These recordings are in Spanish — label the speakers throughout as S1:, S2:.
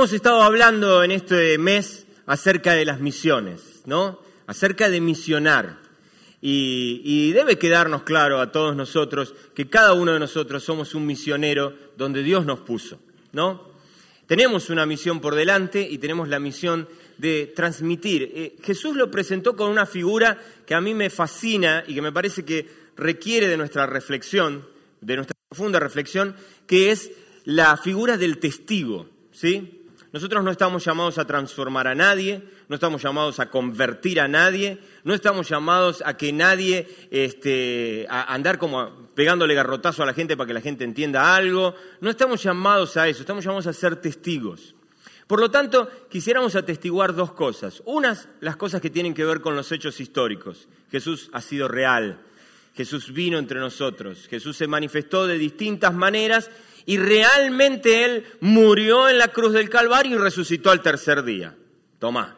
S1: Hemos estado hablando en este mes acerca de las misiones, ¿no? Acerca de misionar. Y, debe quedarnos claro a todos nosotros que cada uno de nosotros somos un misionero donde Dios nos puso, ¿no? Tenemos una misión por delante y tenemos la misión de transmitir. Eh, Jesús lo presentó con una figura que a mí me fascina y que me parece que requiere de nuestra reflexión, de nuestra profunda reflexión, que es la figura del testigo, ¿sí? Nosotros no estamos llamados a transformar a nadie, no estamos llamados a convertir a nadie, no estamos llamados a que nadie, este, a andar como pegándole garrotazo a la gente para que la gente entienda algo, no estamos llamados a eso, estamos llamados a ser testigos. Por lo tanto, quisiéramos atestiguar dos cosas. Unas, las cosas que tienen que ver con los hechos históricos. Jesús ha sido real, Jesús vino entre nosotros, Jesús se manifestó de distintas maneras y realmente Él murió en la cruz del Calvario y resucitó al tercer día. Tomá.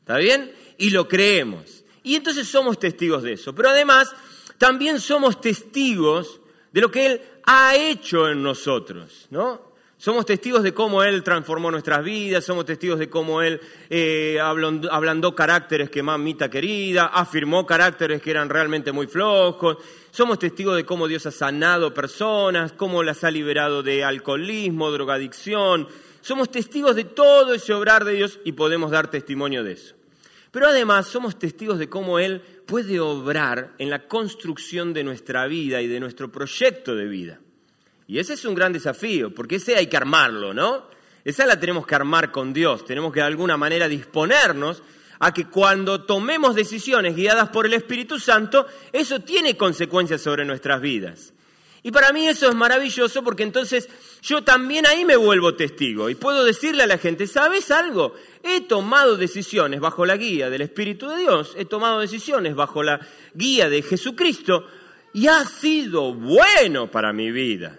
S1: ¿Está bien? Y lo creemos. Y entonces somos testigos de eso. Pero además, también somos testigos de lo que Él ha hecho en nosotros, ¿no? Somos testigos de cómo Él transformó nuestras vidas, somos testigos de cómo Él eh, ablandó caracteres que mamita querida, afirmó caracteres que eran realmente muy flojos, somos testigos de cómo Dios ha sanado personas, cómo las ha liberado de alcoholismo, drogadicción. Somos testigos de todo ese obrar de Dios y podemos dar testimonio de eso. Pero además somos testigos de cómo Él puede obrar en la construcción de nuestra vida y de nuestro proyecto de vida. Y ese es un gran desafío, porque ese hay que armarlo, ¿no? Esa la tenemos que armar con Dios, tenemos que de alguna manera disponernos a que cuando tomemos decisiones guiadas por el Espíritu Santo, eso tiene consecuencias sobre nuestras vidas. Y para mí eso es maravilloso porque entonces yo también ahí me vuelvo testigo y puedo decirle a la gente, ¿sabes algo? He tomado decisiones bajo la guía del Espíritu de Dios, he tomado decisiones bajo la guía de Jesucristo y ha sido bueno para mi vida.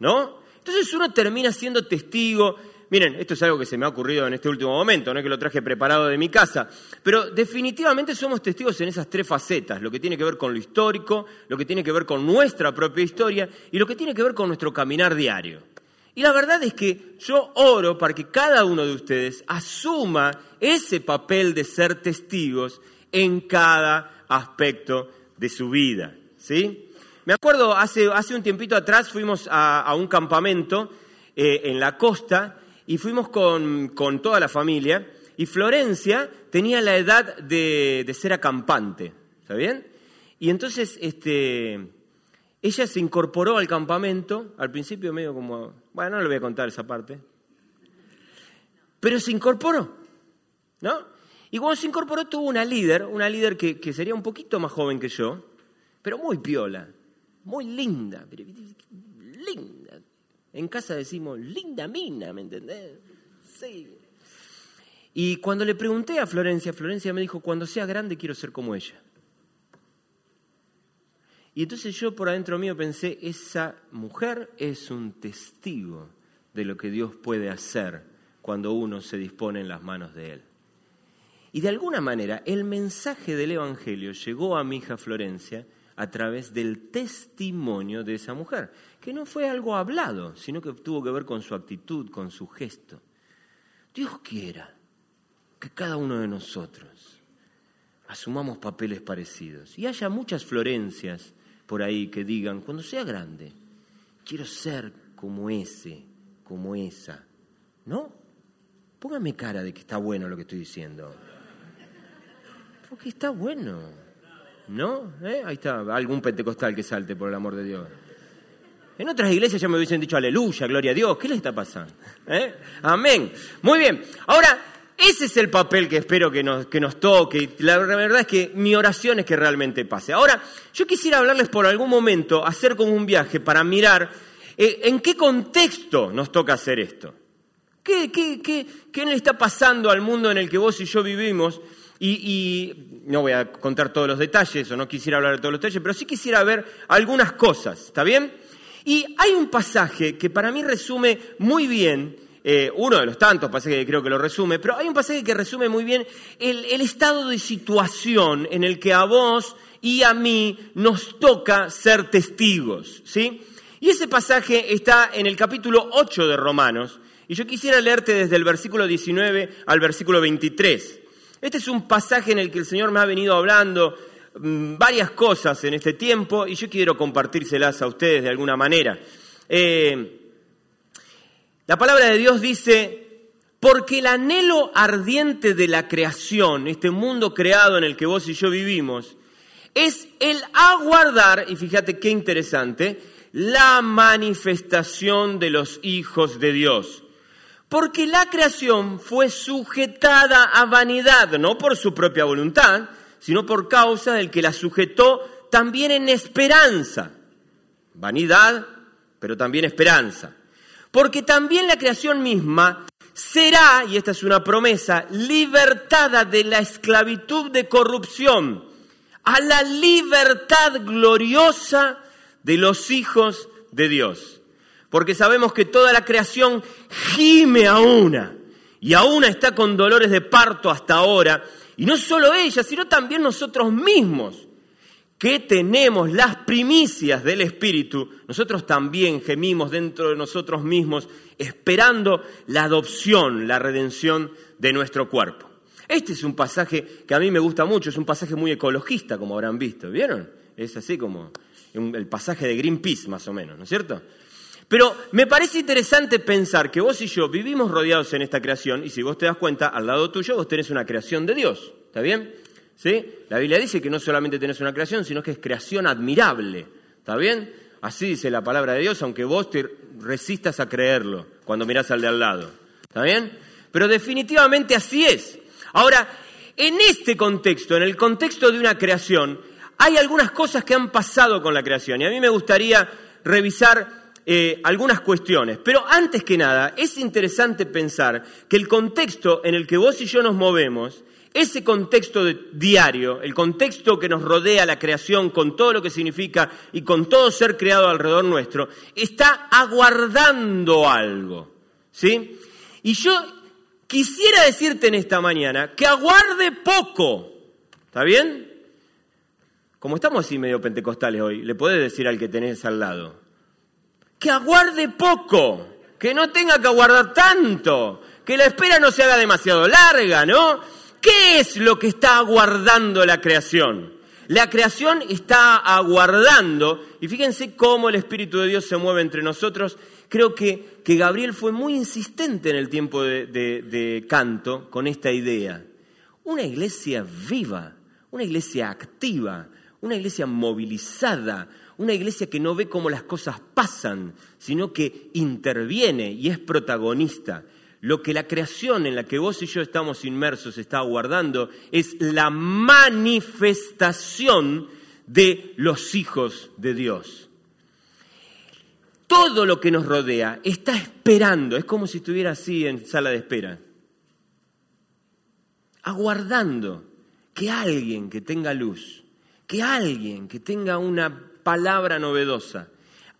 S1: ¿no? Entonces uno termina siendo testigo. Miren, esto es algo que se me ha ocurrido en este último momento, no es que lo traje preparado de mi casa, pero definitivamente somos testigos en esas tres facetas, lo que tiene que ver con lo histórico, lo que tiene que ver con nuestra propia historia y lo que tiene que ver con nuestro caminar diario. Y la verdad es que yo oro para que cada uno de ustedes asuma ese papel de ser testigos en cada aspecto de su vida, ¿sí? Me acuerdo, hace, hace un tiempito atrás fuimos a, un campamento eh, en la costa y fuimos con, toda la familia y Florencia tenía la edad de, ser acampante, ¿está bien? Y entonces este, ella se incorporó al campamento, al principio medio como, bueno, no le voy a contar esa parte, pero se incorporó, ¿no? Y cuando se incorporó tuvo una líder, una líder que, que sería un poquito más joven que yo, pero muy piola muy linda, linda. En casa decimos, linda mina, ¿me entendés? Sí. Y cuando le pregunté a Florencia, Florencia me dijo, cuando sea grande quiero ser como ella. Y entonces yo por adentro mío pensé, esa mujer es un testigo de lo que Dios puede hacer cuando uno se dispone en las manos de Él. Y de alguna manera el mensaje del Evangelio llegó a mi hija Florencia a través del testimonio de esa mujer, que no fue algo hablado, sino que tuvo que ver con su actitud, con su gesto. Dios quiera que cada uno de nosotros asumamos papeles parecidos y haya muchas Florencias por ahí que digan, cuando sea grande, quiero ser como ese, como esa. ¿No? Póngame cara de que está bueno lo que estoy diciendo. Porque está bueno. ¿No? ¿Eh? Ahí está, algún pentecostal que salte, por el amor de Dios. En otras iglesias ya me hubiesen dicho aleluya, gloria a Dios. ¿Qué les está pasando? ¿Eh? Amén. Muy bien. Ahora, ese es el papel que espero que nos, que nos toque. La verdad es que mi oración es que realmente pase. Ahora, yo quisiera hablarles por algún momento, hacer como un viaje para mirar eh, en qué contexto nos toca hacer esto. ¿Qué, qué, qué, qué le está pasando al mundo en el que vos y yo vivimos? Y, no voy a contar todos los detalles, o no quisiera hablar de todos los detalles, pero sí quisiera ver algunas cosas, ¿está bien? Y hay un pasaje que para mí resume muy bien, eh, uno de los tantos pasajes que creo que lo resume, pero hay un pasaje que resume muy bien el, estado de situación en el que a vos y a mí nos toca ser testigos, ¿sí? Y ese pasaje está en el capítulo 8 de Romanos, y yo quisiera leerte desde el versículo 19 al versículo 23. Este es un pasaje en el que el Señor me ha venido hablando varias cosas en este tiempo y yo quiero compartírselas a ustedes de alguna manera. Eh, la palabra de Dios dice, porque el anhelo ardiente de la creación, este mundo creado en el que vos y yo vivimos, es el aguardar, y fíjate qué interesante, la manifestación de los hijos de Dios. Porque la creación fue sujetada a vanidad, no por su propia voluntad, sino por causa del que la sujetó también en esperanza. Vanidad, pero también esperanza. Porque también la creación misma será, y esta es una promesa, libertada de la esclavitud de corrupción a la libertad gloriosa de los hijos de Dios porque sabemos que toda la creación gime a una, y a una está con dolores de parto hasta ahora, y no solo ella, sino también nosotros mismos, que tenemos las primicias del Espíritu, nosotros también gemimos dentro de nosotros mismos, esperando la adopción, la redención de nuestro cuerpo. Este es un pasaje que a mí me gusta mucho, es un pasaje muy ecologista, como habrán visto, ¿vieron? Es así como el pasaje de Greenpeace, más o menos, ¿no es cierto? Pero me parece interesante pensar que vos y yo vivimos rodeados en esta creación y si vos te das cuenta, al lado tuyo vos tenés una creación de Dios. ¿Está bien? ¿Sí? La Biblia dice que no solamente tenés una creación, sino que es creación admirable. ¿Está bien? Así dice la palabra de Dios, aunque vos te resistas a creerlo cuando mirás al de al lado. ¿Está bien? Pero definitivamente así es. Ahora, en este contexto, en el contexto de una creación, hay algunas cosas que han pasado con la creación y a mí me gustaría revisar eh, algunas cuestiones. Pero antes que nada, es interesante pensar que el contexto en el que vos y yo nos movemos, ese contexto diario, el contexto que nos rodea la creación con todo lo que significa y con todo ser creado alrededor nuestro, está aguardando algo. ¿Sí? Y yo quisiera decirte en esta mañana que aguarde poco. ¿Está bien? Como estamos así medio pentecostales hoy, le podés decir al que tenés al lado, que aguarde poco, que no tenga que aguardar tanto, que la espera no se haga demasiado larga, ¿no? ¿Qué es lo que está aguardando la creación? La creación está aguardando, y fíjense cómo el Espíritu de Dios se mueve entre nosotros. Creo que, que Gabriel fue muy insistente en el tiempo de, de canto con esta idea. Una iglesia viva, una iglesia activa, una iglesia movilizada, una iglesia que no ve cómo las cosas pasan, sino que interviene y es protagonista. Lo que la creación en la que vos y yo estamos inmersos está aguardando es la manifestación de los hijos de Dios. Todo lo que nos rodea está esperando, es como si estuviera así en sala de espera, aguardando que alguien que tenga luz, que alguien que tenga una palabra novedosa,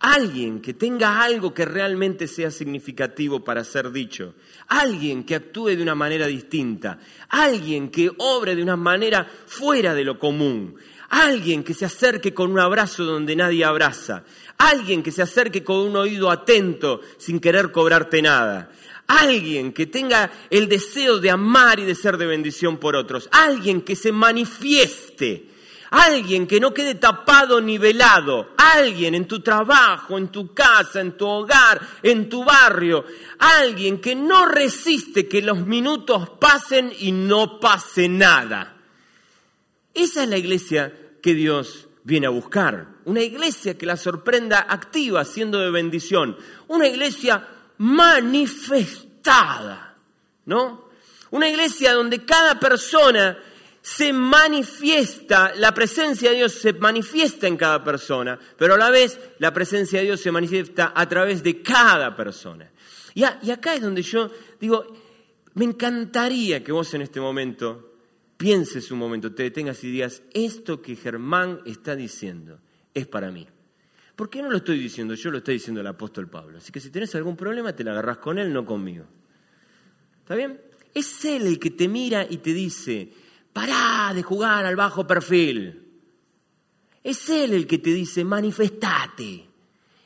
S1: alguien que tenga algo que realmente sea significativo para ser dicho, alguien que actúe de una manera distinta, alguien que obre de una manera fuera de lo común, alguien que se acerque con un abrazo donde nadie abraza, alguien que se acerque con un oído atento sin querer cobrarte nada, alguien que tenga el deseo de amar y de ser de bendición por otros, alguien que se manifieste Alguien que no quede tapado ni velado. Alguien en tu trabajo, en tu casa, en tu hogar, en tu barrio. Alguien que no resiste que los minutos pasen y no pase nada. Esa es la iglesia que Dios viene a buscar. Una iglesia que la sorprenda activa, siendo de bendición. Una iglesia manifestada, ¿no? Una iglesia donde cada persona se manifiesta, la presencia de Dios se manifiesta en cada persona, pero a la vez la presencia de Dios se manifiesta a través de cada persona. Y, acá es donde yo digo, me encantaría que vos en este momento pienses un momento, te detengas y digas, esto que Germán está diciendo es para mí. ¿Por qué no lo estoy diciendo yo? Lo está diciendo el apóstol Pablo. Así que si tienes algún problema, te la agarrás con él, no conmigo. ¿Está bien? Es él el que te mira y te dice, pará de jugar al bajo perfil. Es él el que te dice, manifestate.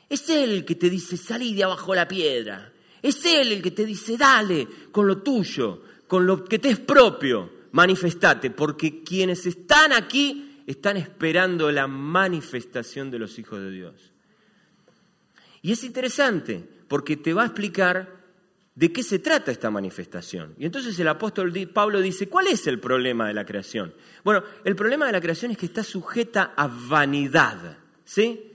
S1: Es él el que te dice, salí de abajo la piedra. Es él el que te dice, dale con lo tuyo, con lo que te es propio, manifestate, porque quienes están aquí están esperando la manifestación de los hijos de Dios. Y es interesante, porque te va a explicar de qué se trata esta manifestación. Y entonces el apóstol Pablo dice, ¿cuál es el problema de la creación? Bueno, el problema de la creación es que está sujeta a vanidad. ¿Sí?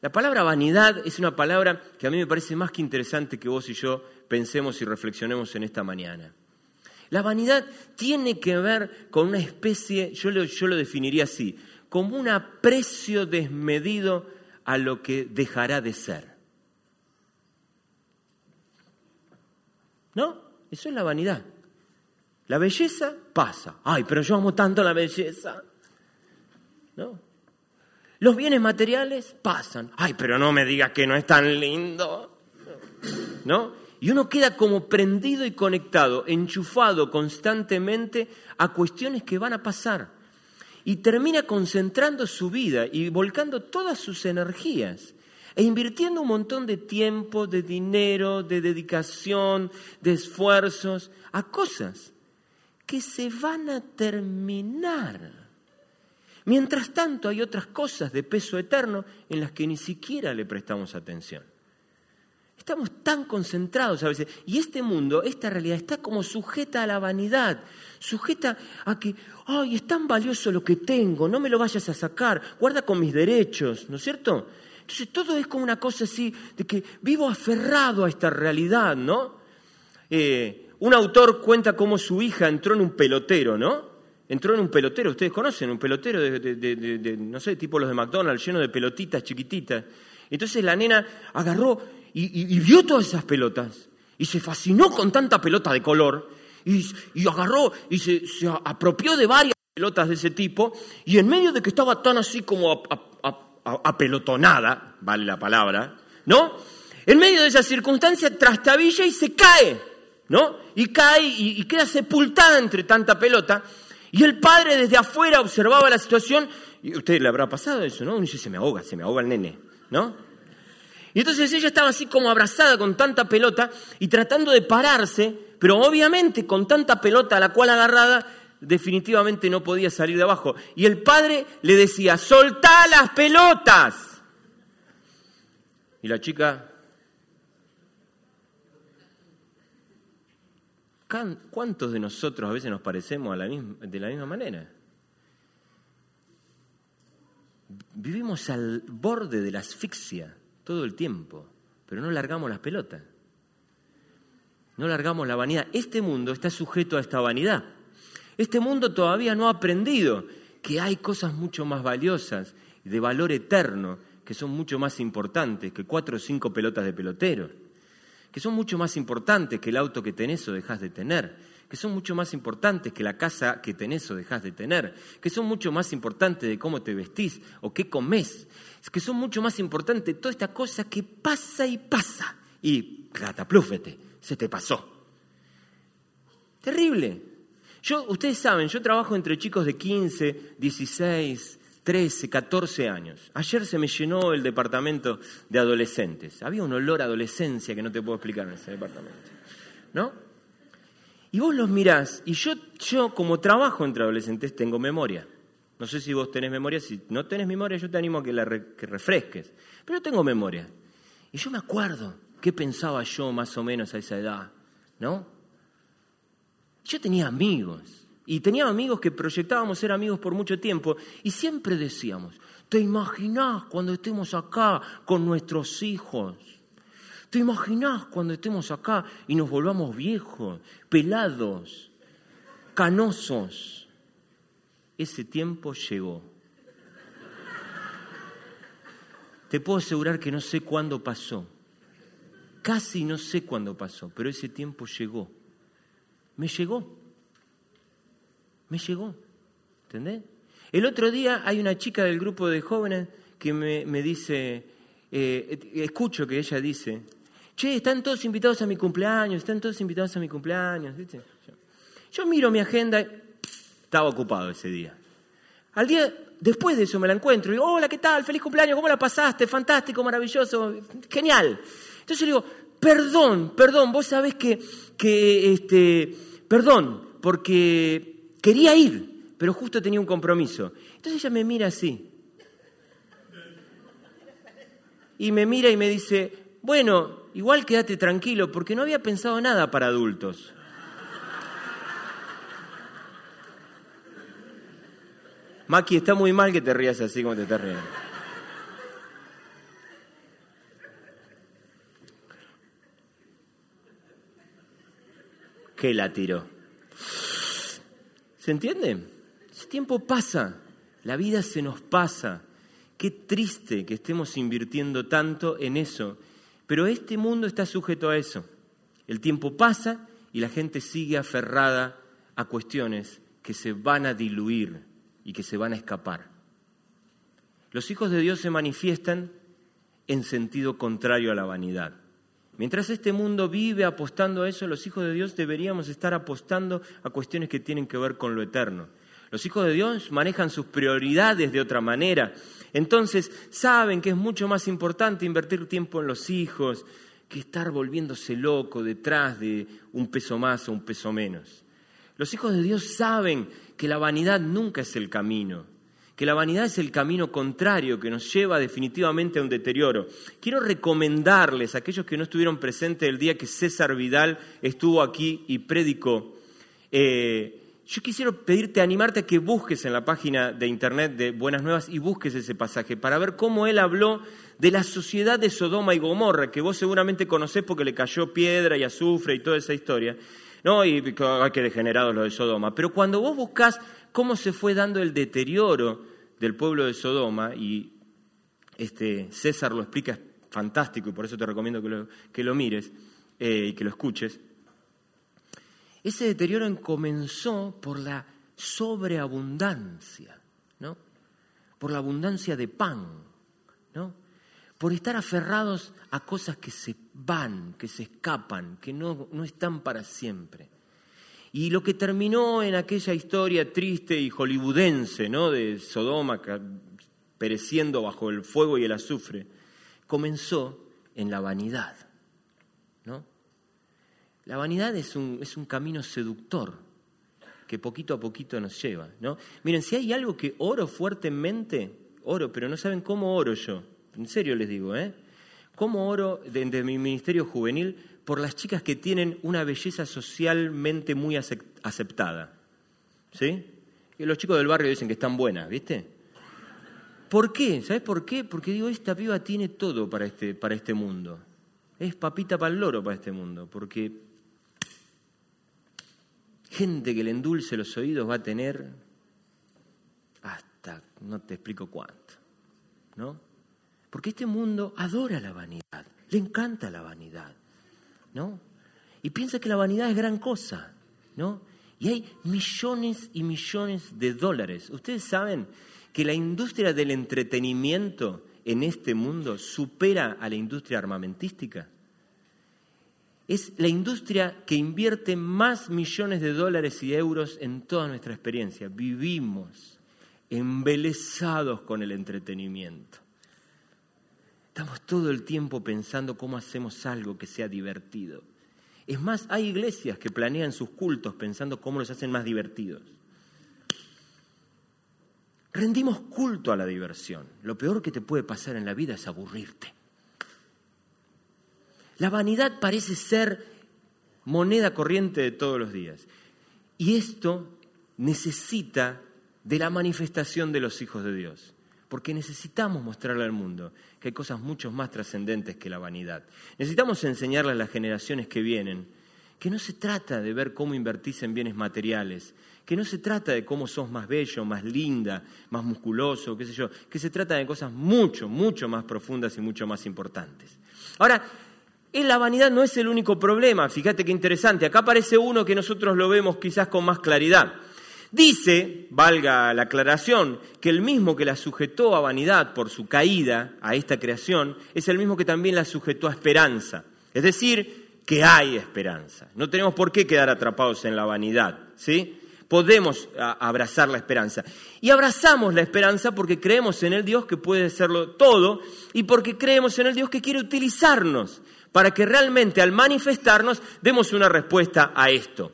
S1: La palabra vanidad es una palabra que a mí me parece más que interesante que vos y yo pensemos y reflexionemos en esta mañana. La vanidad tiene que ver con una especie, yo yo lo definiría así, como un aprecio desmedido a lo que dejará de ser. ¿No? Eso es la vanidad. La belleza pasa. Ay, pero yo amo tanto la belleza. ¿No? Los bienes materiales pasan. Ay, pero no me digas que no es tan lindo. ¿No? Y uno queda como prendido y conectado, enchufado constantemente a cuestiones que van a pasar. Y termina concentrando su vida y volcando todas sus energías e invirtiendo un montón de tiempo, de dinero, de dedicación, de esfuerzos a cosas que se van a terminar. Mientras tanto hay otras cosas de peso eterno en las que ni siquiera le prestamos atención. Estamos tan concentrados a veces. Y este mundo, esta realidad, está como sujeta a la vanidad, sujeta a que, ay, es tan valioso lo que tengo, no me lo vayas a sacar, guarda con mis derechos, ¿no es cierto? Entonces todo es como una cosa así de que vivo aferrado a esta realidad, ¿no? Eh, un autor cuenta cómo su hija entró en un pelotero, ¿no? Entró en un pelotero, ustedes conocen, un pelotero de, no sé, tipo los de McDonald's, lleno de pelotitas chiquititas. Entonces la nena agarró y, vio todas esas pelotas y se fascinó con tanta pelota de color y, agarró y se, apropió de varias pelotas de ese tipo y en medio de que estaba tan así como apelotonada, vale la palabra, ¿no? En medio de esa circunstancia trastabilla y se cae, ¿no? Y cae y, queda sepultada entre tanta pelota. Y el padre desde afuera observaba la situación, y usted le habrá pasado eso, ¿no? Uno dice, se me ahoga, se me ahoga el nene, ¿no? Y entonces ella estaba así como abrazada con tanta pelota y tratando de pararse, pero obviamente con tanta pelota a la cual agarrada, definitivamente no podía salir de abajo. Y el padre le decía, soltá las pelotas. Y la chica, ¿cuántos de nosotros a veces nos parecemos de la misma manera? Vivimos al borde de la asfixia todo el tiempo, pero no largamos las pelotas. No largamos la vanidad. Este mundo está sujeto a esta vanidad. Este mundo todavía no ha aprendido que hay cosas mucho más valiosas, de valor eterno, que son mucho más importantes que cuatro o cinco pelotas de pelotero, que son mucho más importantes que el auto que tenés o dejás de tener, que son mucho más importantes que la casa que tenés o dejás de tener, que son mucho más importantes de cómo te vestís o qué comés, que son mucho más importantes toda esta cosa que pasa y pasa y cataplúfete, se te pasó. Terrible. Yo, ustedes saben, yo trabajo entre chicos de 15, 16, 13, 14 años. Ayer se me llenó el departamento de adolescentes. Había un olor a adolescencia que no te puedo explicar en ese departamento. ¿No? Y vos los mirás, y yo, yo como trabajo entre adolescentes tengo memoria. No sé si vos tenés memoria, si no tenés memoria yo te animo a que la que refresques. Pero yo tengo memoria. Y yo me acuerdo qué pensaba yo más o menos a esa edad, ¿no? Yo tenía amigos y tenía amigos que proyectábamos ser amigos por mucho tiempo y siempre decíamos, ¿te imaginás cuando estemos acá con nuestros hijos? ¿Te imaginás cuando estemos acá y nos volvamos viejos, pelados, canosos. Ese tiempo llegó. Te puedo asegurar que no sé cuándo pasó. Casi no sé cuándo pasó, pero ese tiempo llegó. Me llegó. Me llegó. ¿Entendés? El otro día hay una chica del grupo de jóvenes que me, dice, eh, escucho que ella dice, che, están todos invitados a mi cumpleaños, están todos invitados a mi cumpleaños. Yo miro mi agenda, estaba ocupado ese día. Al día después de eso me la encuentro y digo, hola, ¿qué tal? Feliz cumpleaños, ¿cómo la pasaste? Fantástico, maravilloso, genial. Entonces le digo, perdón, perdón, vos sabés que, que este, perdón, porque quería ir, pero justo tenía un compromiso. Entonces ella me mira así. Y me mira y me dice, bueno, igual quédate tranquilo, porque no había pensado nada para adultos. Maki, está muy mal que te rías así como te estás riendo. Que la tiró. ¿Se entiende? Ese tiempo pasa, la vida se nos pasa. Qué triste que estemos invirtiendo tanto en eso. Pero este mundo está sujeto a eso. El tiempo pasa y la gente sigue aferrada a cuestiones que se van a diluir y que se van a escapar. Los hijos de Dios se manifiestan en sentido contrario a la vanidad. Mientras este mundo vive apostando a eso, los hijos de Dios deberíamos estar apostando a cuestiones que tienen que ver con lo eterno. Los hijos de Dios manejan sus prioridades de otra manera. Entonces saben que es mucho más importante invertir tiempo en los hijos que estar volviéndose loco detrás de un peso más o un peso menos. Los hijos de Dios saben que la vanidad nunca es el camino, que la vanidad es el camino contrario que nos lleva definitivamente a un deterioro. Quiero recomendarles a aquellos que no estuvieron presentes el día que César Vidal estuvo aquí y predicó. Eh, yo quisiera pedirte, animarte a que busques en la página de internet de Buenas Nuevas y busques ese pasaje para ver cómo él habló de la sociedad de Sodoma y Gomorra, que vos seguramente conocés porque le cayó piedra y azufre y toda esa historia. ¿No? Y que degenerados lo de Sodoma. Pero cuando vos buscas cómo se fue dando el deterioro del pueblo de Sodoma, y este, César lo explica fantástico, y por eso te recomiendo que lo, que lo mires eh, y que lo escuches, ese deterioro comenzó por la sobreabundancia, ¿no? por la abundancia de pan. Por estar aferrados a cosas que se van, que se escapan, que no, no están para siempre. Y lo que terminó en aquella historia triste y hollywoodense ¿no? de Sodoma pereciendo bajo el fuego y el azufre, comenzó en la vanidad. ¿no? La vanidad es un, es un camino seductor que poquito a poquito nos lleva. ¿no? Miren, si hay algo que oro fuertemente, oro, pero no saben cómo oro yo en serio les digo, ¿eh? ¿Cómo oro desde mi ministerio juvenil por las chicas que tienen una belleza socialmente muy aceptada? ¿Sí? Y los chicos del barrio dicen que están buenas, ¿viste? ¿Por qué? ¿Sabes por qué? Porque digo, esta piba tiene todo para este, para este mundo. Es papita para el loro para este mundo, porque gente que le endulce los oídos va a tener hasta no te explico cuánto, ¿no? Porque este mundo adora la vanidad, le encanta la vanidad, ¿no? Y piensa que la vanidad es gran cosa, ¿no? Y hay millones y millones de dólares. Ustedes saben que la industria del entretenimiento en este mundo supera a la industria armamentística. Es la industria que invierte más millones de dólares y euros en toda nuestra experiencia. Vivimos embelesados con el entretenimiento. Estamos todo el tiempo pensando cómo hacemos algo que sea divertido. Es más, hay iglesias que planean sus cultos pensando cómo los hacen más divertidos. Rendimos culto a la diversión. Lo peor que te puede pasar en la vida es aburrirte. La vanidad parece ser moneda corriente de todos los días. Y esto necesita de la manifestación de los hijos de Dios porque necesitamos mostrarle al mundo que hay cosas mucho más trascendentes que la vanidad. Necesitamos enseñarle a las generaciones que vienen que no se trata de ver cómo invertís en bienes materiales, que no se trata de cómo sos más bello, más linda, más musculoso, qué sé yo, que se trata de cosas mucho, mucho más profundas y mucho más importantes. Ahora, la vanidad no es el único problema, fíjate qué interesante, acá aparece uno que nosotros lo vemos quizás con más claridad. Dice, valga la aclaración, que el mismo que la sujetó a vanidad por su caída a esta creación es el mismo que también la sujetó a esperanza. Es decir, que hay esperanza. No tenemos por qué quedar atrapados en la vanidad, ¿sí? podemos abrazar la esperanza. Y abrazamos la esperanza porque creemos en el Dios que puede hacerlo todo y porque creemos en el Dios que quiere utilizarnos para que realmente al manifestarnos demos una respuesta a esto.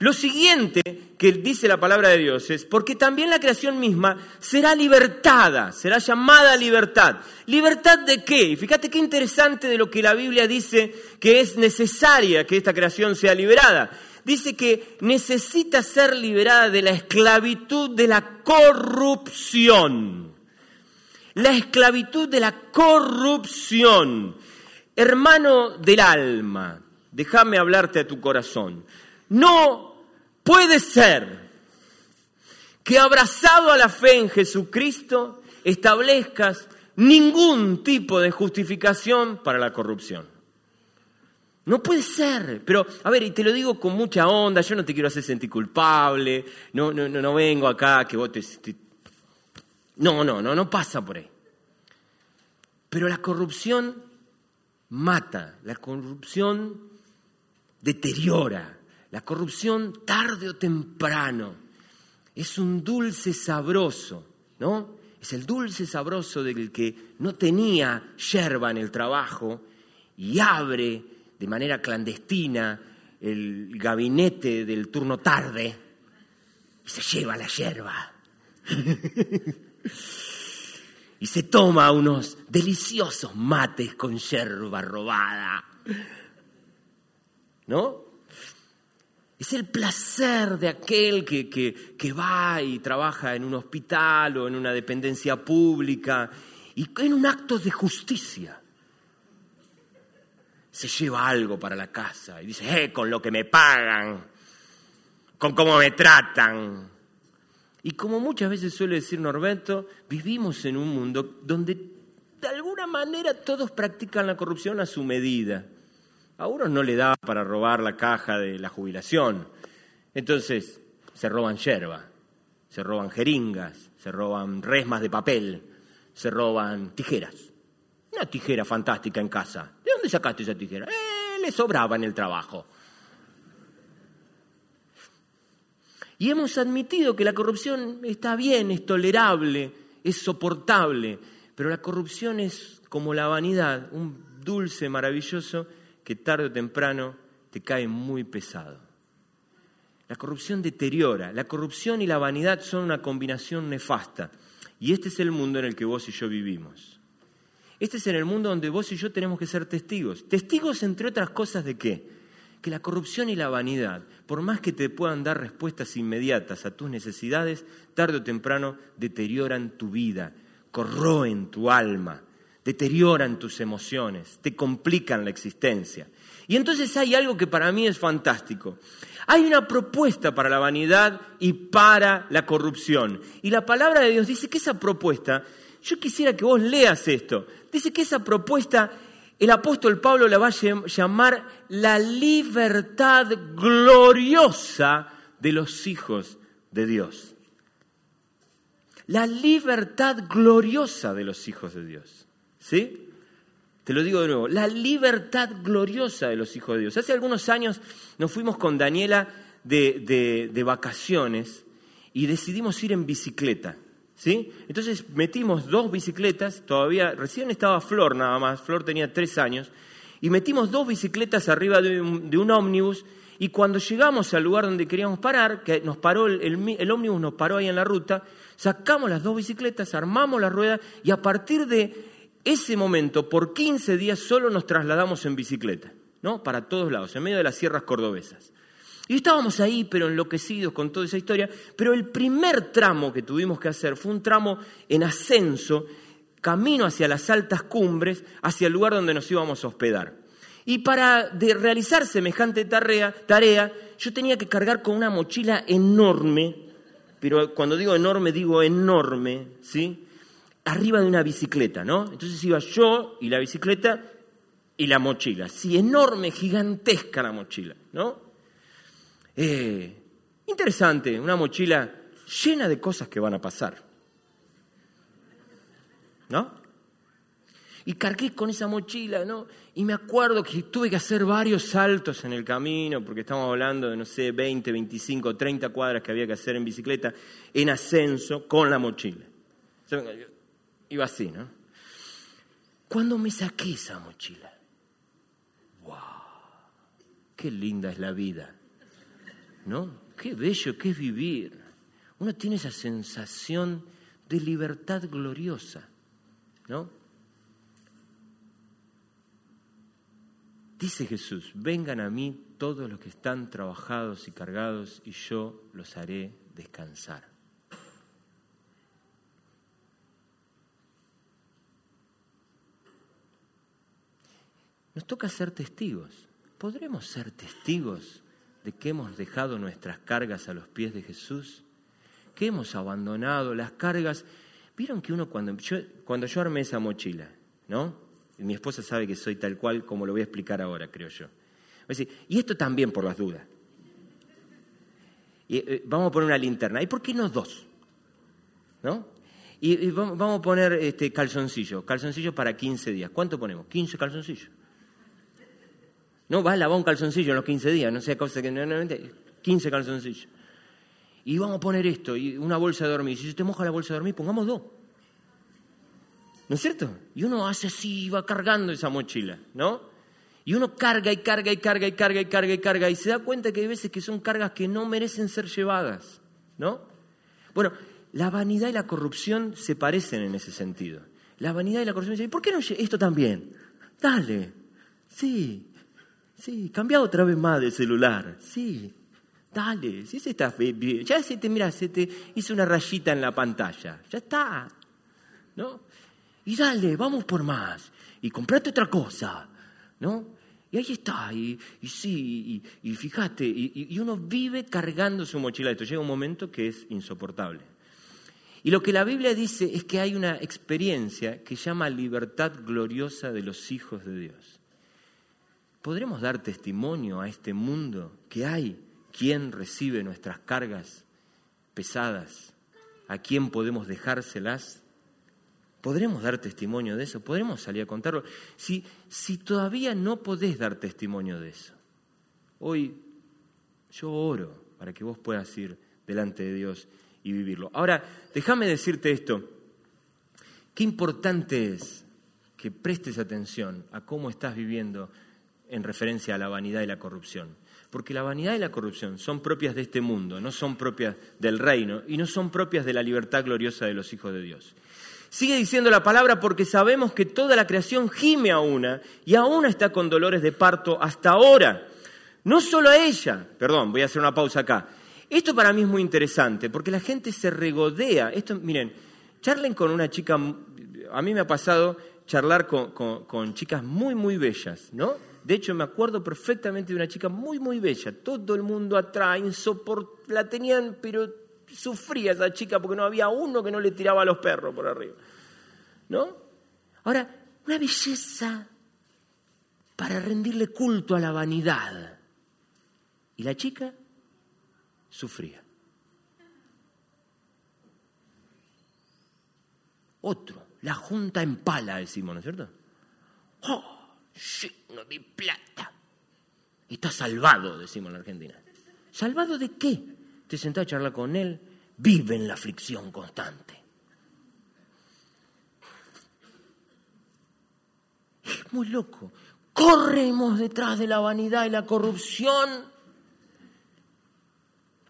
S1: Lo siguiente que dice la palabra de Dios es, porque también la creación misma será libertada, será llamada libertad. ¿Libertad de qué? Y fíjate qué interesante de lo que la Biblia dice que es necesaria que esta creación sea liberada dice que necesita ser liberada de la esclavitud de la corrupción. La esclavitud de la corrupción. Hermano del alma, déjame hablarte a tu corazón. No puede ser que abrazado a la fe en Jesucristo establezcas ningún tipo de justificación para la corrupción. No puede ser. Pero, a ver, y te lo digo con mucha onda, yo no te quiero hacer sentir culpable, no, no, no, vengo acá que vos te, No, no, no, no pasa por ahí. Pero la corrupción mata, la corrupción deteriora, la corrupción tarde o temprano es un dulce sabroso, ¿no? Es el dulce sabroso del que no tenía yerba en el trabajo y abre de manera clandestina el gabinete del turno tarde y se lleva la yerba. y se toma unos deliciosos mates con yerba robada. ¿No? Es el placer de aquel que, que, va y trabaja en un hospital o en una dependencia pública y en un acto de justicia se lleva algo para la casa y dice, eh, con lo que me pagan, con cómo me tratan. Y como muchas veces suele decir Norberto, vivimos en un mundo donde de alguna manera todos practican la corrupción a su medida. A uno no le da para robar la caja de la jubilación. Entonces se roban yerba, se roban jeringas, se roban resmas de papel, se roban tijeras. Una tijera fantástica en casa. ¿De dónde sacaste esa tijera? Eh, le sobraba en el trabajo. Y hemos admitido que la corrupción está bien, es tolerable, es soportable, pero la corrupción es como la vanidad, un dulce maravilloso que tarde o temprano te cae muy pesado. La corrupción deteriora, la corrupción y la vanidad son una combinación nefasta. Y este es el mundo en el que vos y yo vivimos. Este es el mundo donde vos y yo tenemos que ser testigos. Testigos, entre otras cosas, de qué? Que la corrupción y la vanidad, por más que te puedan dar respuestas inmediatas a tus necesidades, tarde o temprano deterioran tu vida, corroen tu alma, deterioran tus emociones, te complican la existencia. Y entonces hay algo que para mí es fantástico. Hay una propuesta para la vanidad y para la corrupción. Y la palabra de Dios dice que esa propuesta yo quisiera que vos leas esto. Dice que esa propuesta el apóstol Pablo la va a llamar la libertad gloriosa de los hijos de Dios. La libertad gloriosa de los hijos de Dios. ¿Sí? Te lo digo de nuevo, la libertad gloriosa de los hijos de Dios. Hace algunos años nos fuimos con Daniela de, de vacaciones y decidimos ir en bicicleta. ¿Sí? Entonces metimos dos bicicletas, todavía, recién estaba Flor nada más, Flor tenía tres años, y metimos dos bicicletas arriba de un, ómnibus, y cuando llegamos al lugar donde queríamos parar, que nos paró el, el, ómnibus nos paró ahí en la ruta, sacamos las dos bicicletas, armamos la rueda, y a partir de ese momento, por 15 días solo nos trasladamos en bicicleta, ¿no? Para todos lados, en medio de las sierras cordobesas. Y estábamos ahí, pero enloquecidos con toda esa historia. Pero el primer tramo que tuvimos que hacer fue un tramo en ascenso, camino hacia las altas cumbres, hacia el lugar donde nos íbamos a hospedar. Y para realizar semejante tarea, tarea, yo tenía que cargar con una mochila enorme, pero cuando digo enorme, digo enorme, ¿sí? Arriba de una bicicleta, ¿no? Entonces iba yo y la bicicleta y la mochila. Sí, enorme, gigantesca la mochila, ¿no? Eh, interesante, una mochila llena de cosas que van a pasar. ¿No? Y cargué con esa mochila, ¿no? Y me acuerdo que tuve que hacer varios saltos en el camino, porque estamos hablando de, no sé, 20, 25, 30 cuadras que había que hacer en bicicleta, en ascenso, con la mochila. Iba así, ¿no? Cuando me saqué esa mochila, ¡wow! ¡Qué linda es la vida! ¿No? ¡Qué bello que es vivir! Uno tiene esa sensación de libertad gloriosa, ¿no? Dice Jesús, vengan a mí todos los que están trabajados y cargados y yo los haré descansar. Nos toca ser testigos. ¿Podremos ser testigos de que hemos dejado nuestras cargas a los pies de Jesús? Que hemos abandonado las cargas. Vieron que uno cuando yo, cuando yo armé esa mochila, ¿no? Mi esposa sabe que soy tal cual como lo voy a explicar ahora, creo yo. y esto también por las dudas. Y, eh, vamos a poner una linterna. ¿Y por qué no dos? ¿No? Y, vamos a poner este calzoncillo. Calzoncillo para 15 días. ¿Cuánto ponemos? 15 calzoncillos. No, va a lavar un calzoncillo en los 15 días, no sea cosa que... No, 15 calzoncillos. Y vamos a poner esto, y una bolsa de dormir. Si usted moja la bolsa de dormir, pongamos dos. ¿No es cierto? Y uno hace así, va cargando esa mochila, ¿no? Y uno carga y carga y carga y carga y carga y carga y se da cuenta que hay veces que son cargas que no merecen ser llevadas, ¿no? Bueno, la vanidad y la corrupción se parecen en ese sentido. La vanidad y la corrupción dicen, ¿por qué no esto también? Dale, sí, sí, cambia otra vez más de celular, sí, dale, sí se está bien, ya se te, mira, se te hizo una rayita en la pantalla, ya está, ¿no? y dale, vamos por más, y comprate otra cosa, ¿no? Y ahí está, y, sí, y, fíjate, y, uno vive cargando su mochila. Esto llega un momento que es insoportable. Y lo que la Biblia dice es que hay una experiencia que llama libertad gloriosa de los hijos de Dios. ¿Podremos dar testimonio a este mundo que hay quien recibe nuestras cargas pesadas? ¿A quién podemos dejárselas? ¿Podremos dar testimonio de eso? ¿Podremos salir a contarlo? Si, si todavía no podés dar testimonio de eso, hoy yo oro para que vos puedas ir delante de Dios y vivirlo. Ahora, déjame decirte esto. Qué importante es que prestes atención a cómo estás viviendo en referencia a la vanidad y la corrupción. Porque la vanidad y la corrupción son propias de este mundo, no son propias del reino y no son propias de la libertad gloriosa de los hijos de Dios. Sigue diciendo la palabra porque sabemos que toda la creación gime a una y aún está con dolores de parto hasta ahora. No solo a ella, perdón, voy a hacer una pausa acá. Esto para mí es muy interesante porque la gente se regodea. Esto, miren, charlen con una chica, a mí me ha pasado charlar con, chicas muy, muy bellas, ¿no? De hecho, me acuerdo perfectamente de una chica muy, muy bella. Todo el mundo atrás, insoport... la tenían, pero sufría esa chica porque no había uno que no le tiraba a los perros por arriba. ¿No? Ahora, una belleza para rendirle culto a la vanidad. Y la chica sufría. Otro, la junta en pala, decimos, ¿no es cierto? ¡Oh! Lleno de plata. Está salvado, decimos en la Argentina. ¿Salvado de qué? te sentás a charlar con él, vive en la aflicción constante. Es muy loco. Corremos detrás de la vanidad y la corrupción,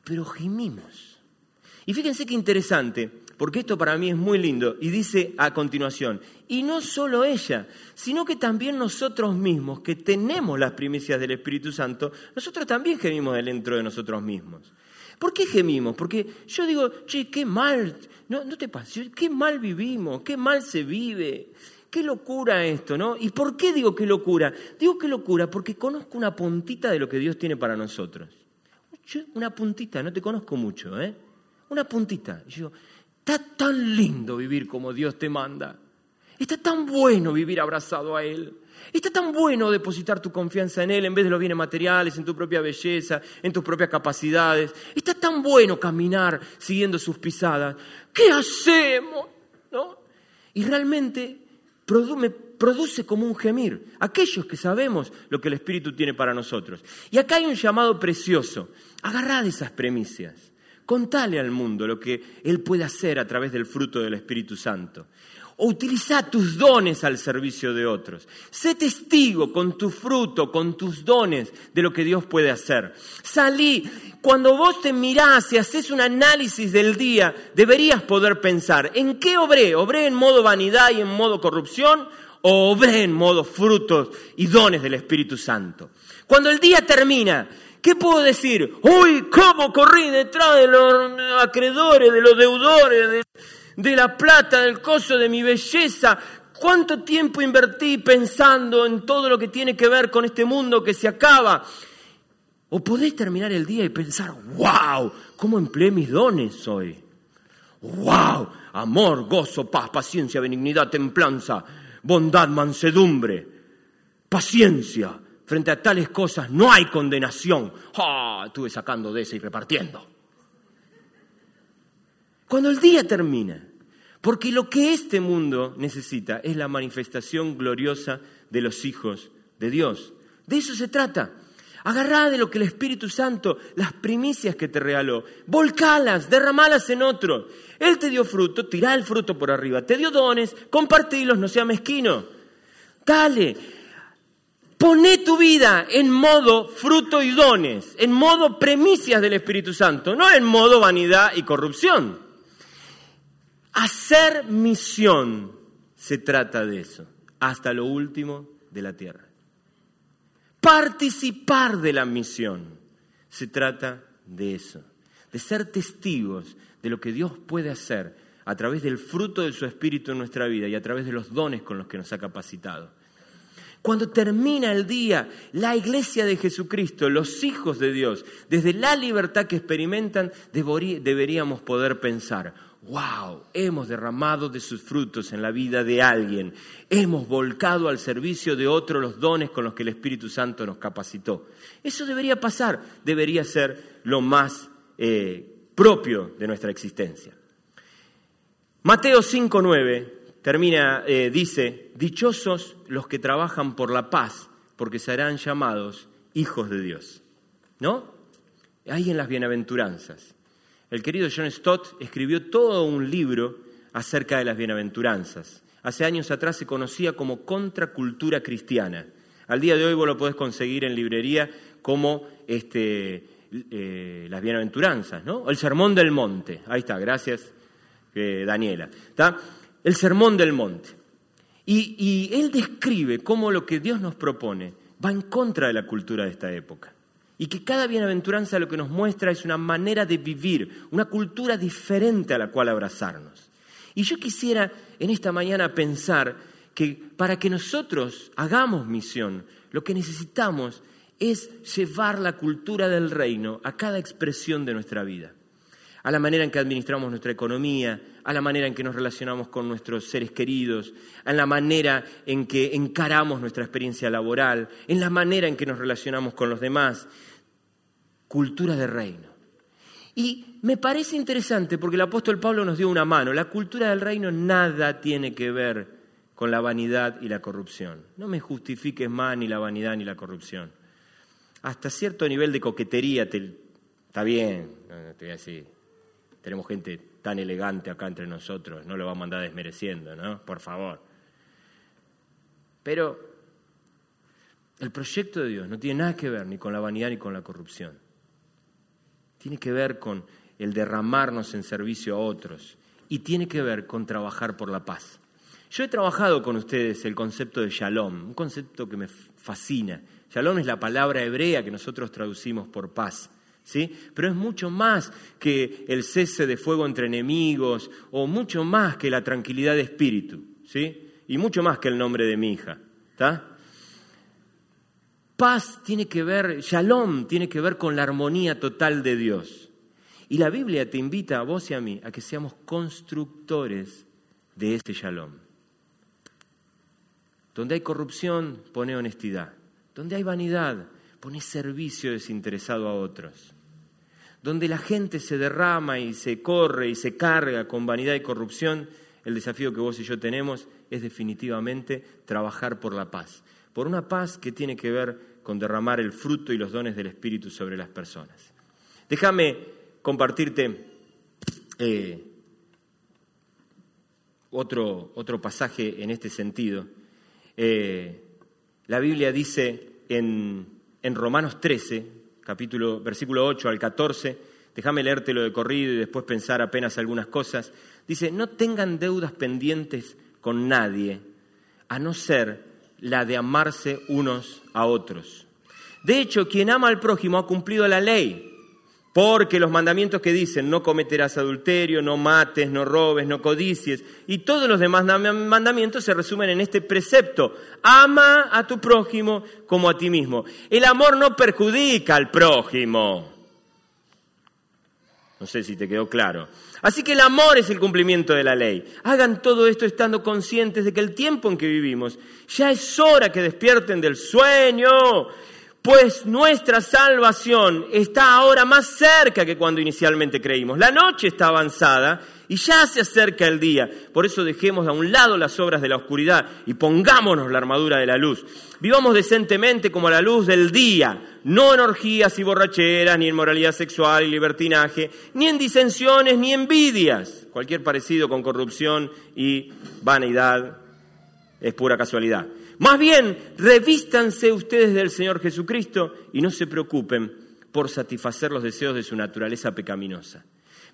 S1: pero gemimos. Y fíjense qué interesante, porque esto para mí es muy lindo, y dice a continuación, y no solo ella, sino que también nosotros mismos, que tenemos las primicias del Espíritu Santo, nosotros también gemimos dentro de nosotros mismos. ¿Por qué gemimos? Porque yo digo, che, qué mal, no, no te pasa, qué mal vivimos, qué mal se vive, qué locura esto, ¿no? ¿Y por qué digo qué locura? Digo qué locura porque conozco una puntita de lo que Dios tiene para nosotros. una puntita, no te conozco mucho, ¿eh? Una puntita. Y yo, está tan lindo vivir como Dios te manda. Está tan bueno vivir abrazado a Él. Está tan bueno depositar tu confianza en Él en vez de los bienes materiales, en tu propia belleza, en tus propias capacidades. Está tan bueno caminar siguiendo sus pisadas. ¿Qué hacemos? ¿No? Y realmente me produce como un gemir. Aquellos que sabemos lo que el Espíritu tiene para nosotros. Y acá hay un llamado precioso. Agarrad esas premisas. Contale al mundo lo que Él puede hacer a través del fruto del Espíritu Santo o utiliza tus dones al servicio de otros. Sé testigo con tu fruto, con tus dones de lo que Dios puede hacer. Salí, cuando vos te mirás y haces un análisis del día, deberías poder pensar, ¿en qué obré? ¿Obré en modo vanidad y en modo corrupción? ¿O obré en modo frutos y dones del Espíritu Santo? Cuando el día termina, ¿Qué puedo decir? Uy, ¿cómo corrí detrás de los acreedores, de los deudores, de, la plata, del coso, de mi belleza. ¿Cuánto tiempo invertí pensando en todo lo que tiene que ver con este mundo que se acaba? O podés terminar el día y pensar, wow, ¿cómo empleé mis dones hoy? Wow, amor, gozo, paz, paciencia, benignidad, templanza, bondad, mansedumbre, paciencia. Frente a tales cosas no hay condenación. Ah, estuve sacando de ese y repartiendo. Cuando el día termina, porque lo que este mundo necesita es la manifestación gloriosa de los hijos de Dios. De eso se trata. Agarrá de lo que el Espíritu Santo, las primicias que te regaló, volcalas, derramalas en otro. Él te dio fruto, tirá el fruto por arriba. Te dio dones, compartilos, no sea mezquino. Dale, poné tu vida en modo fruto y dones, en modo primicias del Espíritu Santo, no en modo vanidad y corrupción. Hacer misión se trata de eso, hasta lo último de la tierra. Participar de la misión se trata de eso, de ser testigos de lo que Dios puede hacer a través del fruto de su Espíritu en nuestra vida y a través de los dones con los que nos ha capacitado. Cuando termina el día, la iglesia de Jesucristo, los hijos de Dios, desde la libertad que experimentan, deberíamos poder pensar, wow, hemos derramado de sus frutos en la vida de alguien, hemos volcado al servicio de otro los dones con los que el Espíritu Santo nos capacitó. Eso debería pasar, debería ser lo más eh, propio de nuestra existencia. Mateo 5.9 termina, eh, dice, dichosos los que trabajan por la paz, porque serán llamados hijos de Dios. ¿No? Ahí en las bienaventuranzas. El querido John Stott escribió todo un libro acerca de las bienaventuranzas. Hace años atrás se conocía como contracultura cristiana. Al día de hoy vos lo podés conseguir en librería como este, eh, las bienaventuranzas, ¿no? El Sermón del Monte. Ahí está, gracias eh, Daniela. ¿Está? El Sermón del Monte. Y, él describe cómo lo que Dios nos propone va en contra de la cultura de esta época. Y que cada bienaventuranza lo que nos muestra es una manera de vivir, una cultura diferente a la cual abrazarnos. Y yo quisiera en esta mañana pensar que para que nosotros hagamos misión, lo que necesitamos es llevar la cultura del reino a cada expresión de nuestra vida a la manera en que administramos nuestra economía, a la manera en que nos relacionamos con nuestros seres queridos, a la manera en que encaramos nuestra experiencia laboral, en la manera en que nos relacionamos con los demás. Cultura de reino. Y me parece interesante porque el apóstol Pablo nos dio una mano. La cultura del reino nada tiene que ver con la vanidad y la corrupción. No me justifiques más ni la vanidad ni la corrupción. Hasta cierto nivel de coquetería te, está bien, te voy a decir, tenemos gente tan elegante acá entre nosotros, no lo vamos a andar desmereciendo, ¿no? Por favor. Pero el proyecto de Dios no tiene nada que ver ni con la vanidad ni con la corrupción. Tiene que ver con el derramarnos en servicio a otros y tiene que ver con trabajar por la paz. Yo he trabajado con ustedes el concepto de shalom, un concepto que me fascina. Shalom es la palabra hebrea que nosotros traducimos por paz. Pero es mucho más que el cese de fuego entre enemigos o mucho más que la tranquilidad de espíritu, ¿sí? y mucho más que el nombre de mi hija. Paz tiene que ver, shalom tiene que ver con la armonía total de Dios. Y la Biblia te invita a vos y a mí a que seamos constructores de ese shalom. Donde hay corrupción, pone honestidad. Donde hay vanidad, pone servicio desinteresado a otros. Donde la gente se derrama y se corre y se carga con vanidad y corrupción, el desafío que vos y yo tenemos es definitivamente trabajar por la paz por una paz que tiene que ver con derramar el fruto y los dones del Espíritu sobre las personas. Déjame compartirte eh, otro, otro, pasaje en este sentido. Eh, la Biblia dice en, en Romanos 13, capítulo, versículo 8 al 14, déjame leértelo de corrido y después pensar apenas algunas cosas. Dice, no tengan deudas pendientes con nadie, a no ser la de amarse unos a otros. De hecho, quien ama al prójimo ha cumplido la ley, porque los mandamientos que dicen no cometerás adulterio, no mates, no robes, no codicies, y todos los demás mandamientos se resumen en este precepto, ama a tu prójimo como a ti mismo. El amor no perjudica al prójimo. No sé si te quedó claro. Así que el amor es el cumplimiento de la ley. Hagan todo esto estando conscientes de que el tiempo en que vivimos ya es hora que despierten del sueño, pues nuestra salvación está ahora más cerca que cuando inicialmente creímos. La noche está avanzada y ya se acerca el día. Por eso dejemos a un lado las obras de la oscuridad y pongámonos la armadura de la luz. Vivamos decentemente como a la luz del día, no en orgías y borracheras, ni en moralidad sexual y libertinaje, ni en disensiones, ni envidias. Cualquier parecido con corrupción y vanidad es pura casualidad. Más bien, revístanse ustedes del Señor Jesucristo y no se preocupen por satisfacer los deseos de su naturaleza pecaminosa.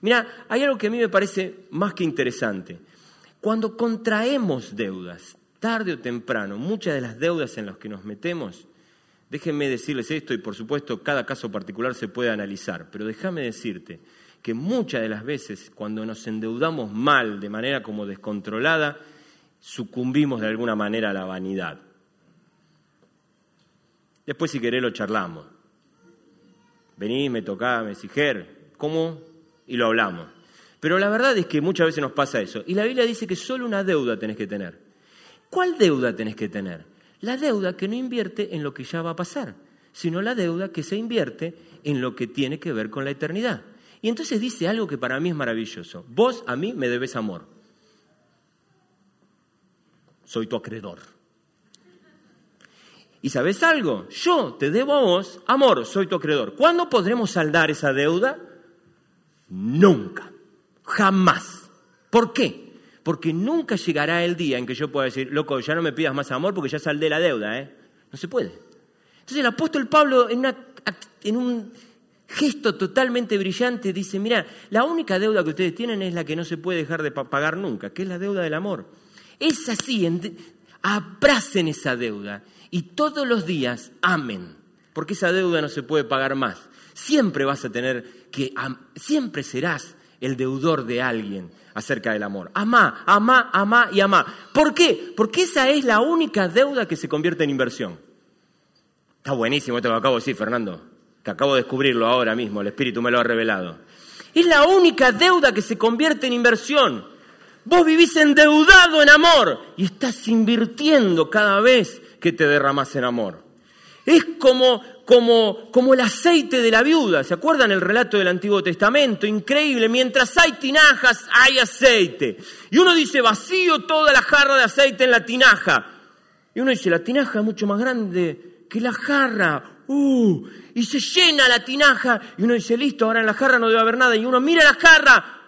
S1: Mira, hay algo que a mí me parece más que interesante. Cuando contraemos deudas, tarde o temprano, muchas de las deudas en las que nos metemos, déjenme decirles esto y por supuesto cada caso particular se puede analizar, pero déjame decirte que muchas de las veces cuando nos endeudamos mal, de manera como descontrolada, sucumbimos de alguna manera a la vanidad. Después si querés lo charlamos. Vení, me tocá, me decís, ¿cómo y lo hablamos. Pero la verdad es que muchas veces nos pasa eso. Y la Biblia dice que solo una deuda tenés que tener. ¿Cuál deuda tenés que tener? La deuda que no invierte en lo que ya va a pasar, sino la deuda que se invierte en lo que tiene que ver con la eternidad. Y entonces dice algo que para mí es maravilloso. Vos a mí me debes amor. Soy tu acreedor. ¿Y sabes algo? Yo te debo a vos amor, soy tu acreedor. ¿Cuándo podremos saldar esa deuda? Nunca, jamás. ¿Por qué? Porque nunca llegará el día en que yo pueda decir, loco, ya no me pidas más amor porque ya saldé la deuda, ¿eh? No se puede. Entonces el apóstol Pablo, en, en un gesto totalmente brillante, dice, mira, la única deuda que ustedes tienen es la que no se puede dejar de pagar nunca, que es la deuda del amor. Es así, abracen esa deuda y todos los días amen, porque esa deuda no se puede pagar más. Siempre vas a tener que siempre serás el deudor de alguien acerca del amor. Amá, amá, amá y amá. ¿Por qué? Porque esa es la única deuda que se convierte en inversión. Está buenísimo esto que acabo de decir, Fernando, que acabo de descubrirlo ahora mismo, el Espíritu me lo ha revelado. Es la única deuda que se convierte en inversión. Vos vivís endeudado en amor y estás invirtiendo cada vez que te derramas en amor. Es como como, como el aceite de la viuda. ¿Se acuerdan el relato del Antiguo Testamento? Increíble, mientras hay tinajas hay aceite. Y uno dice, vacío toda la jarra de aceite en la tinaja. Y uno dice, la tinaja es mucho más grande que la jarra. Uh, y se llena la tinaja. Y uno dice, listo, ahora en la jarra no debe haber nada. Y uno mira la jarra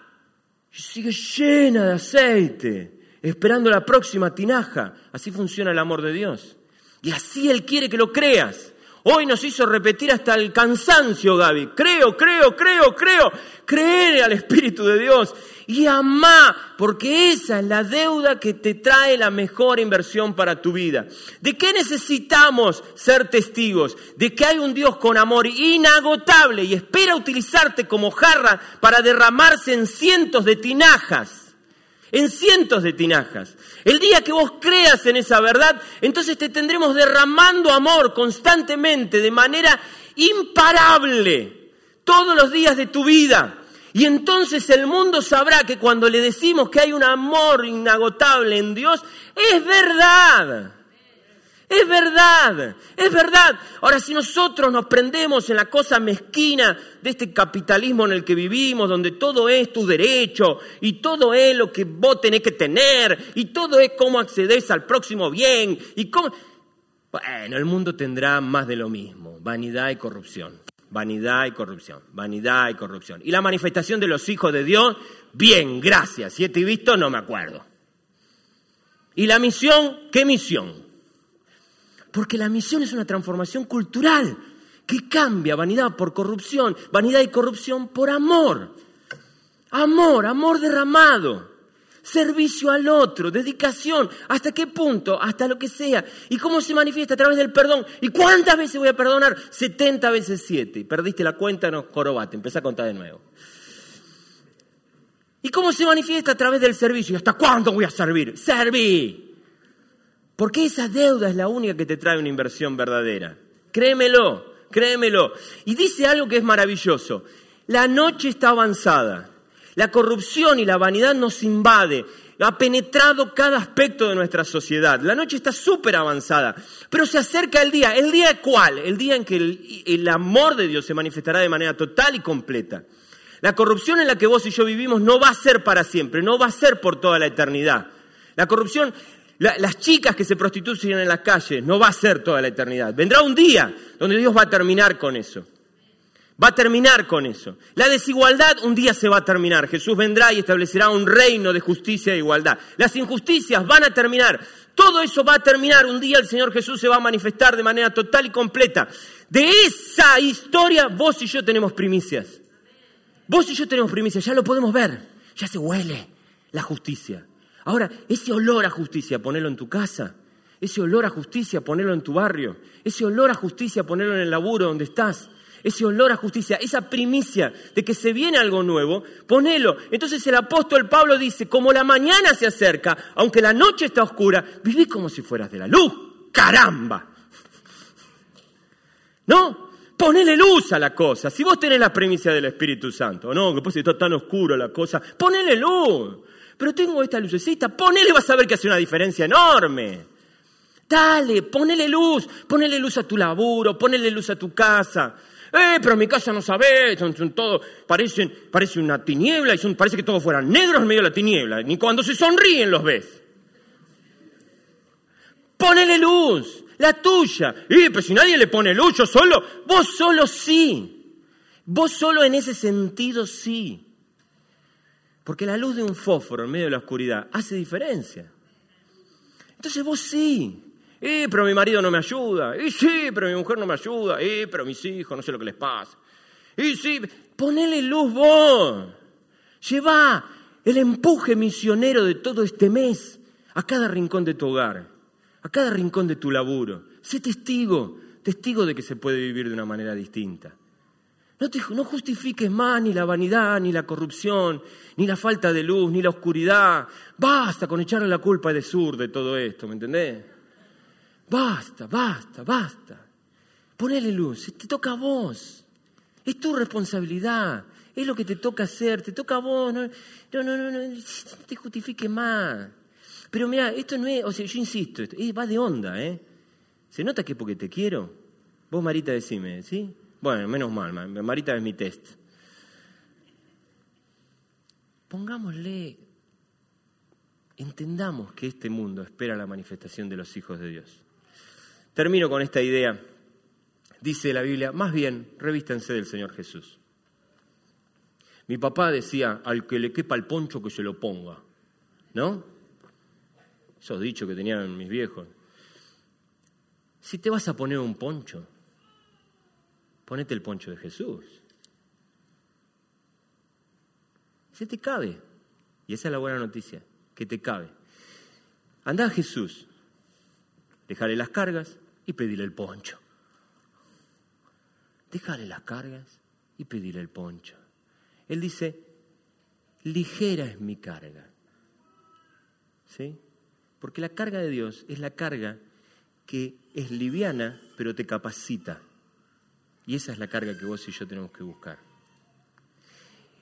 S1: y sigue llena de aceite, esperando la próxima tinaja. Así funciona el amor de Dios. Y así Él quiere que lo creas. Hoy nos hizo repetir hasta el cansancio, Gaby. Creo, creo, creo, creo. Creer al Espíritu de Dios y amá, porque esa es la deuda que te trae la mejor inversión para tu vida. ¿De qué necesitamos ser testigos? De que hay un Dios con amor inagotable y espera utilizarte como jarra para derramarse en cientos de tinajas. en cientos de tinajas. El día que vos creas en esa verdad, entonces te tendremos derramando amor constantemente, de manera imparable, todos los días de tu vida. Y entonces el mundo sabrá que cuando le decimos que hay un amor inagotable en Dios, es verdad. Es verdad, es verdad. Ahora, si nosotros nos prendemos en la cosa mezquina de este capitalismo en el que vivimos, donde todo es tu derecho y todo es lo que vos tenés que tener y todo es cómo accedes al próximo bien y cómo... Bueno, el mundo tendrá más de lo mismo, vanidad y corrupción, vanidad y corrupción, vanidad y corrupción. Y la manifestación de los hijos de Dios, bien, gracias. Si he visto, no me acuerdo. ¿Y la misión? ¿Qué misión? Porque la misión es una transformación cultural que cambia vanidad por corrupción, vanidad y corrupción por amor. Amor, amor derramado, servicio al otro, dedicación. ¿Hasta qué punto? Hasta lo que sea. ¿Y cómo se manifiesta? A través del perdón. ¿Y cuántas veces voy a perdonar? 70 veces 7. Perdiste la cuenta, no jorobate. Empezá a contar de nuevo. ¿Y cómo se manifiesta? A través del servicio. ¿Y hasta cuándo voy a servir? Serví. Porque esa deuda es la única que te trae una inversión verdadera. Créemelo, créemelo. Y dice algo que es maravilloso. La noche está avanzada. La corrupción y la vanidad nos invade. Ha penetrado cada aspecto de nuestra sociedad. La noche está súper avanzada. Pero se acerca el día. ¿El día cuál? El día en que el, el amor de Dios se manifestará de manera total y completa. La corrupción en la que vos y yo vivimos no va a ser para siempre, no va a ser por toda la eternidad. La corrupción las chicas que se prostituyen en las calles, no va a ser toda la eternidad. Vendrá un día donde Dios va a terminar con eso. Va a terminar con eso. La desigualdad un día se va a terminar. Jesús vendrá y establecerá un reino de justicia e igualdad. Las injusticias van a terminar. Todo eso va a terminar. Un día el Señor Jesús se va a manifestar de manera total y completa. De esa historia vos y yo tenemos primicias. Vos y yo tenemos primicias. Ya lo podemos ver. Ya se huele la justicia. Ahora, ese olor a justicia, ponelo en tu casa. Ese olor a justicia, ponelo en tu barrio. Ese olor a justicia, ponelo en el laburo donde estás. Ese olor a justicia, esa primicia de que se viene algo nuevo, ponelo. Entonces el apóstol Pablo dice, como la mañana se acerca, aunque la noche está oscura, viví como si fueras de la luz. ¡Caramba! ¿No? Ponele luz a la cosa. Si vos tenés la primicia del Espíritu Santo, no, que pues está tan oscuro la cosa, ponele luz pero tengo esta lucecita, ponele, vas a ver que hace una diferencia enorme. Dale, ponele luz, ponele luz a tu laburo, ponele luz a tu casa. Eh, pero mi casa no sabe, son, parecen, parece una tiniebla y son, parece que todos fueran negros en medio de la tiniebla. Ni cuando se sonríen los ves. Ponele luz, la tuya. Eh, pero si nadie le pone luz, yo solo, vos solo sí. Vos solo en ese sentido sí. Porque la luz de un fósforo en medio de la oscuridad hace diferencia. Entonces vos sí. Eh, pero mi marido no me ayuda. Y sí, pero mi mujer no me ayuda. Eh, pero mis hijos, no sé lo que les pasa. Y sí, ponele luz vos. Lleva el empuje misionero de todo este mes a cada rincón de tu hogar, a cada rincón de tu laburo. Sé testigo, testigo de que se puede vivir de una manera distinta. No, no justifiques más ni la vanidad, ni la corrupción, ni la falta de luz, ni la oscuridad. Basta con echarle la culpa de sur de todo esto, ¿me entendés? Basta, basta, basta. Ponele luz, te toca a vos. Es tu responsabilidad. Es lo que te toca hacer, te toca a vos. No, no, no, no, no, te justifiques más. Pero mira, esto no es, o sea, yo insisto, va de onda, ¿eh? ¿Se nota que es porque te quiero? Vos, Marita, decime, ¿sí? Bueno, menos mal, Marita es mi test. Pongámosle, entendamos que este mundo espera la manifestación de los hijos de Dios. Termino con esta idea. Dice la Biblia, más bien, revístense del Señor Jesús. Mi papá decía, al que le quepa el poncho que se lo ponga. ¿No? Esos dichos que tenían mis viejos. Si te vas a poner un poncho, ponete el poncho de Jesús. Se te cabe. Y esa es la buena noticia, que te cabe. Anda a Jesús, déjale las cargas y pedirle el poncho. Déjale las cargas y pedirle el poncho. Él dice, ligera es mi carga. ¿Sí? Porque la carga de Dios es la carga que es liviana, pero te capacita. Y esa es la carga que vos y yo tenemos que buscar.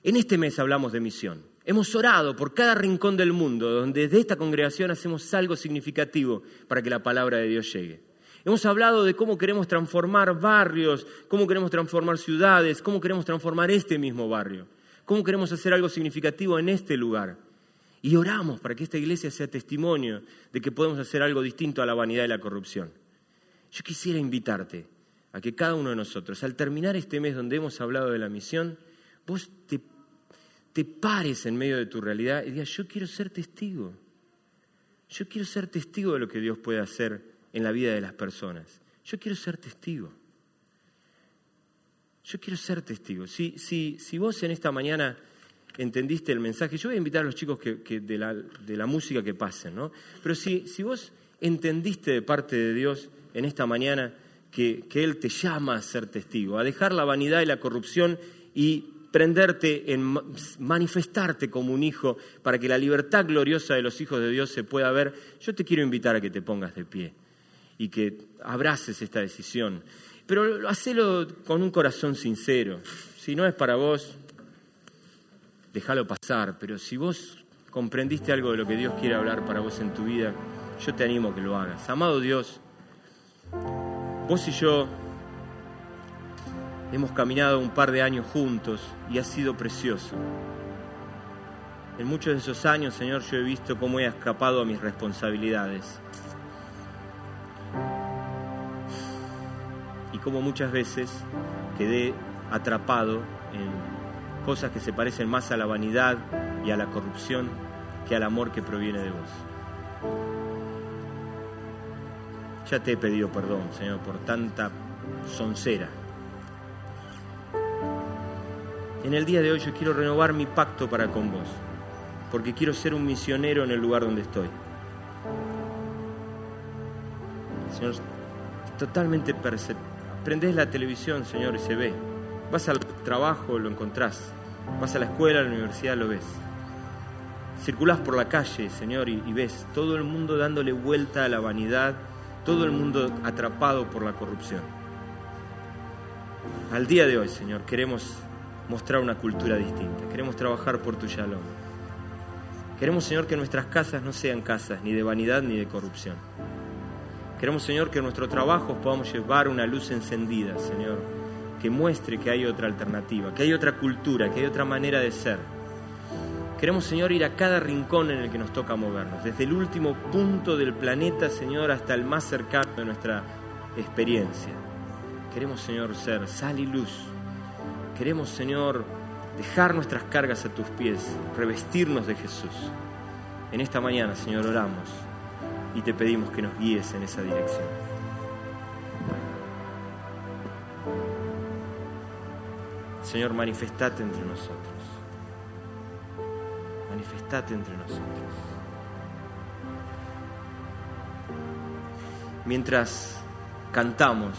S1: En este mes hablamos de misión. Hemos orado por cada rincón del mundo, donde desde esta congregación hacemos algo significativo para que la palabra de Dios llegue. Hemos hablado de cómo queremos transformar barrios, cómo queremos transformar ciudades, cómo queremos transformar este mismo barrio, cómo queremos hacer algo significativo en este lugar. Y oramos para que esta iglesia sea testimonio de que podemos hacer algo distinto a la vanidad y la corrupción. Yo quisiera invitarte a que cada uno de nosotros, al terminar este mes donde hemos hablado de la misión, vos te, te pares en medio de tu realidad y digas, yo quiero ser testigo. Yo quiero ser testigo de lo que Dios puede hacer en la vida de las personas. Yo quiero ser testigo. Yo quiero ser testigo. Si, si, si vos en esta mañana entendiste el mensaje, yo voy a invitar a los chicos que, de, la, de, la, música que pasen, ¿no? Pero si, si vos entendiste de parte de Dios en esta mañana que, que Él te llama a ser testigo, a dejar la vanidad y la corrupción y prenderte en manifestarte como un hijo para que la libertad gloriosa de los hijos de Dios se pueda ver, yo te quiero invitar a que te pongas de pie y que abraces esta decisión. Pero hacelo con un corazón sincero. Si no es para vos, déjalo pasar. Pero si vos comprendiste algo de lo que Dios quiere hablar para vos en tu vida, yo te animo a que lo hagas. Amado Dios, vos y yo hemos caminado un par de años juntos y ha sido precioso. En muchos de esos años, Señor, yo he visto cómo he escapado a mis responsabilidades como muchas veces quedé atrapado en cosas que se parecen más a la vanidad y a la corrupción que al amor que proviene de vos. Ya te he pedido perdón, Señor, por tanta soncera. En el día de hoy yo quiero renovar mi pacto para con vos, porque quiero ser un misionero en el lugar donde estoy. Señor, totalmente perceptible Prendés la televisión, Señor, y se ve. Vas al trabajo, lo encontrás. Vas a la escuela, a la universidad, lo ves. Circulás por la calle, Señor, y, ves todo el mundo dándole vuelta a la vanidad, todo el mundo atrapado por la corrupción. Al día de hoy, Señor, queremos mostrar una cultura distinta. Queremos trabajar por tu shalom. Queremos, Señor, que nuestras casas no sean casas ni de vanidad ni de corrupción. Queremos, Señor, que en nuestro trabajo podamos llevar una luz encendida, Señor, que muestre que hay otra alternativa, que hay otra cultura, que hay otra manera de ser. Queremos, Señor, ir a cada rincón en el que nos toca movernos, desde el último punto del planeta, Señor, hasta el más cercano de nuestra experiencia. Queremos, Señor, ser sal y luz. Queremos, Señor, dejar nuestras cargas a tus pies, revestirnos de Jesús. En esta mañana, Señor, oramos y te pedimos que nos guíes en esa dirección. Señor, manifestate entre nosotros. Manifestate entre nosotros. Mientras cantamos,